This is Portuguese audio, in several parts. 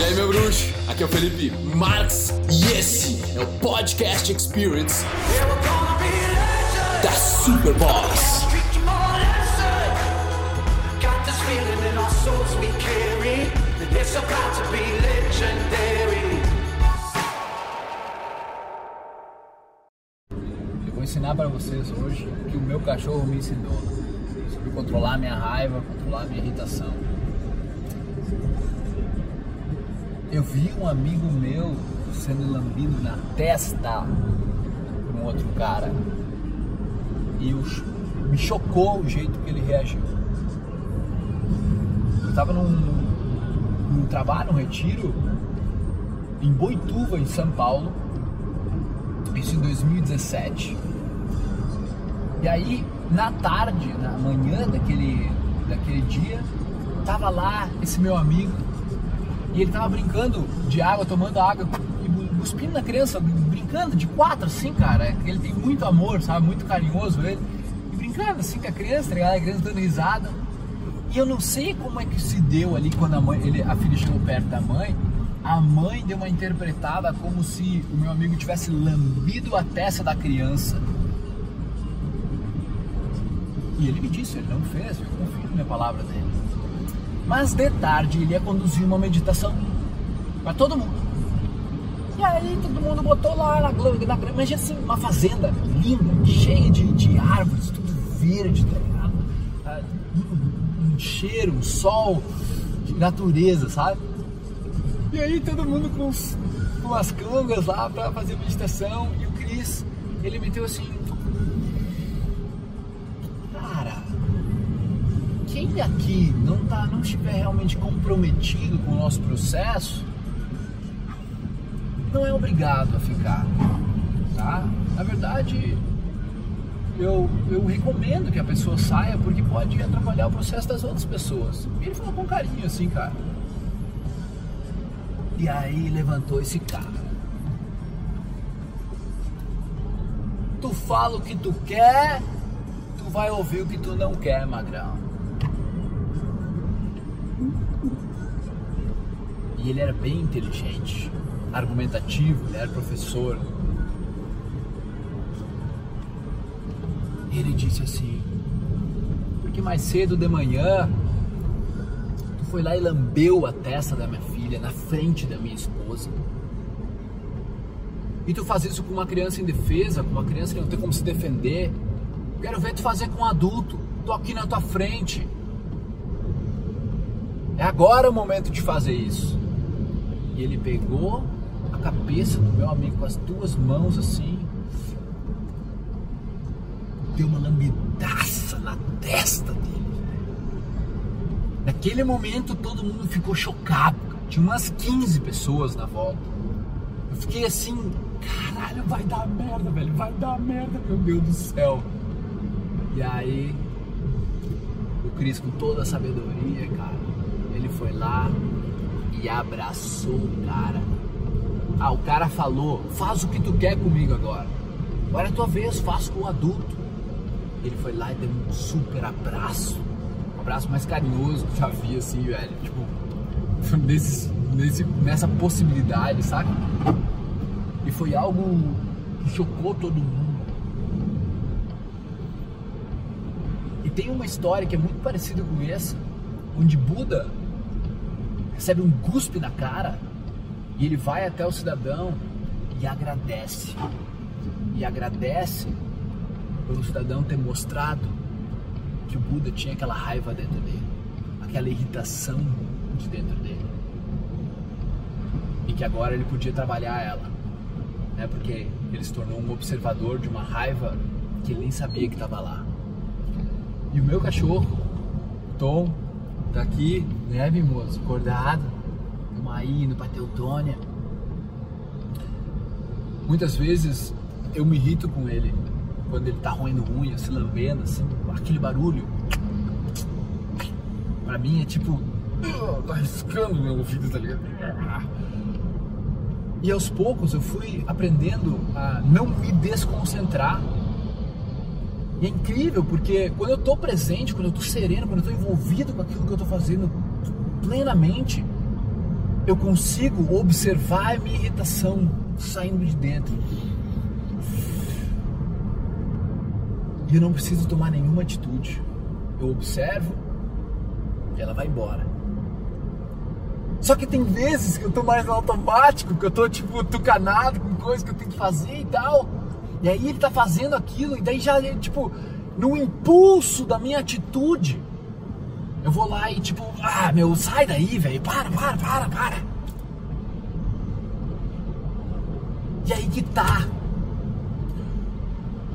E aí, meu bruxo? Aqui é o Felipe Marx e esse é o Podcast Experience da Superboss. Eu vou ensinar para vocês hoje o que o meu cachorro me ensinou sobre controlar minha raiva, controlar minha irritação. Eu vi um amigo meu sendo lambido na testa por um outro cara e me chocou o jeito que ele reagiu. Eu estava num, num trabalho, num retiro em Boituva, em São Paulo, isso em 2017. E aí, na tarde, na manhã daquele, daquele dia, tava lá esse meu amigo e ele tava brincando de água, tomando água e cuspindo na criança, brincando de quatro assim, cara. Ele tem muito amor, sabe? Muito carinhoso ele. E brincando assim com a criança, tá ligado? A criança dando risada. E eu não sei como é que se deu ali quando a mãe, ele, a filha chegou perto da mãe. A mãe deu uma interpretada como se o meu amigo tivesse lambido a testa da criança. E ele me disse, ele não fez, eu confio na palavra dele. Mas de tarde ele ia conduzir uma meditação para todo mundo. E aí todo mundo botou lá na Globo, na mas assim, uma fazenda linda, cheia de, de árvores, tudo verde, tá ligado? Ah, um, um cheiro, um sol, de natureza, sabe? E aí todo mundo com, os, com as cangas lá para fazer meditação e o Cris, ele meteu assim, quem aqui não tá, não estiver realmente comprometido com o nosso processo, não é obrigado a ficar, tá? Na verdade, eu, eu recomendo que a pessoa saia porque pode atrapalhar o processo das outras pessoas. E ele falou com carinho assim, cara. E aí levantou esse cara. Tu fala o que tu quer, tu vai ouvir o que tu não quer, magrão. Ele era bem inteligente, argumentativo, ele era professor. Ele disse assim: Porque mais cedo de manhã tu foi lá e lambeu a testa da minha filha na frente da minha esposa. E tu faz isso com uma criança indefesa, com uma criança que não tem como se defender. Quero ver tu fazer com um adulto. Tô aqui na tua frente. É agora o momento de fazer isso. E ele pegou a cabeça do meu amigo com as duas mãos assim. Deu uma lambidaça na testa dele. Naquele momento todo mundo ficou chocado. Tinha umas 15 pessoas na volta. Eu fiquei assim, caralho, vai dar merda, velho, vai dar merda, meu Deus do céu. E aí, o Cris, com toda a sabedoria, cara, ele foi lá e abraçou o cara. Ah, o cara falou: faz o que tu quer comigo agora. Agora é tua vez, faz com o adulto. Ele foi lá e deu um super abraço. Um abraço mais carinhoso que eu já vi, assim, velho. Tipo, nesse, nesse, nessa possibilidade, sabe? E foi algo que chocou todo mundo. E tem uma história que é muito parecida com essa, onde Buda recebe um cuspe na cara e ele vai até o cidadão e agradece. E agradece pelo cidadão ter mostrado que o Buda tinha aquela raiva dentro dele, aquela irritação de dentro dele. E que agora ele podia trabalhar ela, né? Porque ele se tornou um observador de uma raiva que ele nem sabia que estava lá. E o meu cachorro, Tom, tá aqui, né, mimoso, acordado, estamos aí indo pra Teutônia. Muitas vezes eu me irrito com ele quando ele tá roendo unha, se lambendo, assim, aquele barulho. Pra mim é tipo, tá riscando meu ouvido, tá ligado? E aos poucos eu fui aprendendo a não me desconcentrar. E é incrível porque quando eu estou presente, quando eu estou sereno, quando eu estou envolvido com aquilo que eu estou fazendo plenamente, eu consigo observar a minha irritação saindo de dentro. E eu não preciso tomar nenhuma atitude. Eu observo e ela vai embora. Só que tem vezes que eu tô mais no automático, que eu tô tipo tucanado com coisas que eu tenho que fazer e tal. E aí ele tá fazendo aquilo, e daí já, tipo, no impulso da minha atitude, eu vou lá e tipo, ah, meu, sai daí, velho, para, para, para, para. E aí que tá.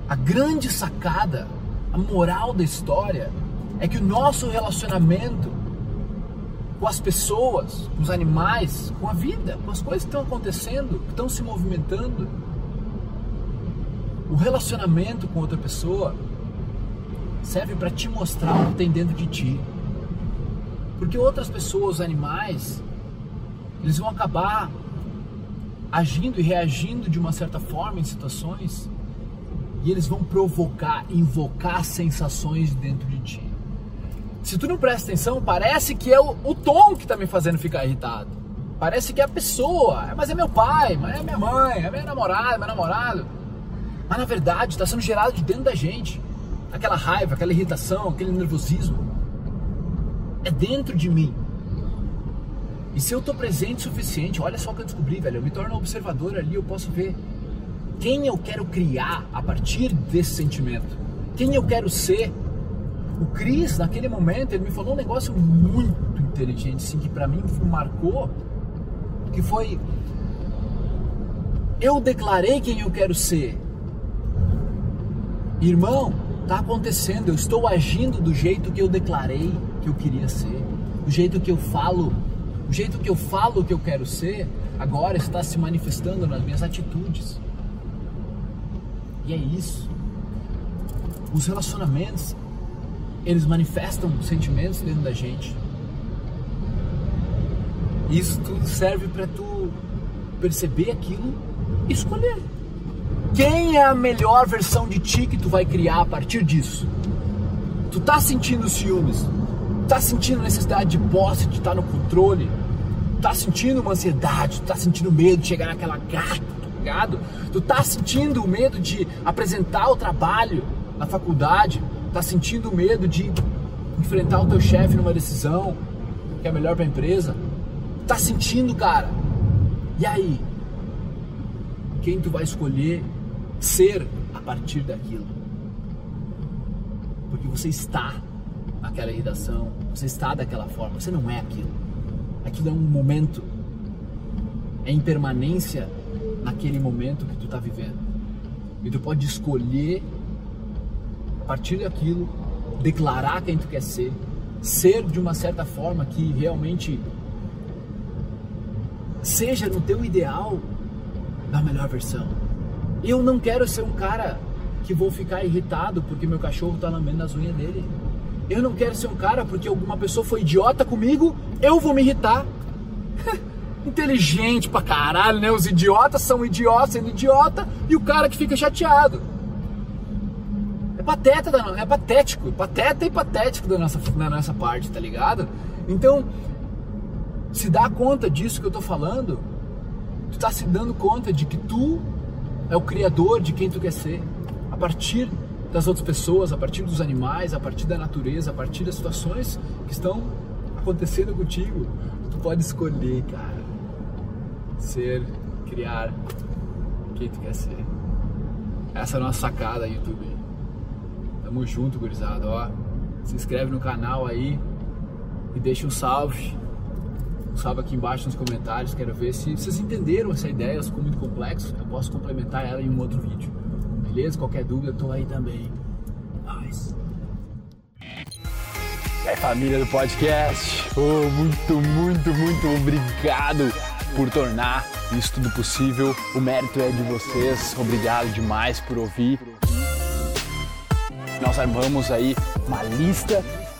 A grande sacada, a moral da história é que o nosso relacionamento com as pessoas, com os animais, com a vida, com as coisas que estão acontecendo, que estão se movimentando, o relacionamento com outra pessoa serve para te mostrar o que tem dentro de ti. Porque outras pessoas, animais, eles vão acabar agindo e reagindo de uma certa forma em situações e eles vão provocar, invocar sensações dentro de ti. Se tu não presta atenção, parece que é o, o tom que está me fazendo ficar irritado. Parece que é a pessoa, mas é meu pai, mas é minha mãe, é minha namorada, meu namorado. Mas na verdade está sendo gerado de dentro da gente. Aquela raiva, aquela irritação, aquele nervosismo. É dentro de mim. E se eu estou presente o suficiente, olha só o que eu descobri, velho. Eu me torno observador ali, eu posso ver quem eu quero criar a partir desse sentimento. Quem eu quero ser. O Cris, naquele momento, ele me falou um negócio muito inteligente, assim, que para mim marcou, que foi eu declarei quem eu quero ser. Irmão, está acontecendo, eu estou agindo do jeito que eu declarei que eu queria ser, do jeito que eu falo, do jeito que eu falo que eu quero ser, agora está se manifestando nas minhas atitudes. E é isso. Os relacionamentos, eles manifestam sentimentos dentro da gente. Isso tudo serve para tu perceber aquilo e escolher. Quem é a melhor versão de ti que tu vai criar a partir disso? Tu tá sentindo ciúmes? Tá sentindo necessidade de posse, de estar no controle? Tá sentindo uma ansiedade? Tá sentindo medo de chegar naquela gata, tá? Tu tá sentindo o medo de apresentar o trabalho na faculdade? Tá sentindo medo de enfrentar o teu chefe numa decisão que é melhor para a empresa? Tá sentindo, cara? E aí? Quem tu vai escolher ser a partir daquilo. Porque você está naquela irritação, você está daquela forma, você não é aquilo. Aquilo é um momento, é impermanência naquele momento que tu está vivendo. E tu pode escolher a partir daquilo, declarar quem tu quer ser, ser de uma certa forma que realmente seja no teu ideal da melhor versão. Eu não quero ser um cara que vou ficar irritado porque meu cachorro tá lambendo as unhas dele. Eu não quero ser um cara porque alguma pessoa foi idiota comigo, eu vou me irritar. Inteligente pra caralho, né? Os idiotas são idiotas sendo idiota e o cara que fica chateado. É pateta, é patético, pateta e patético da nossa, da nossa parte, tá ligado? Então, se dá conta disso que eu tô falando, tu tá se dando conta de que tu é o criador de quem tu quer ser. A partir das outras pessoas, a partir dos animais, a partir da natureza, a partir das situações que estão acontecendo contigo, tu pode escolher, cara, ser, criar quem tu quer ser. Essa é a nossa sacada, YouTube. Tamo junto, gurizada, ó. Se inscreve no canal aí e deixa um salve salve aqui embaixo nos comentários, quero ver se vocês entenderam essa ideia, ficou muito complexo, eu posso complementar ela em um outro vídeo. Beleza? Qualquer dúvida, eu tô aí também. Nice. Família do podcast, oh, muito, muito, muito obrigado por tornar isso tudo possível. O mérito é de vocês. Obrigado demais por ouvir. Nós armamos aí uma lista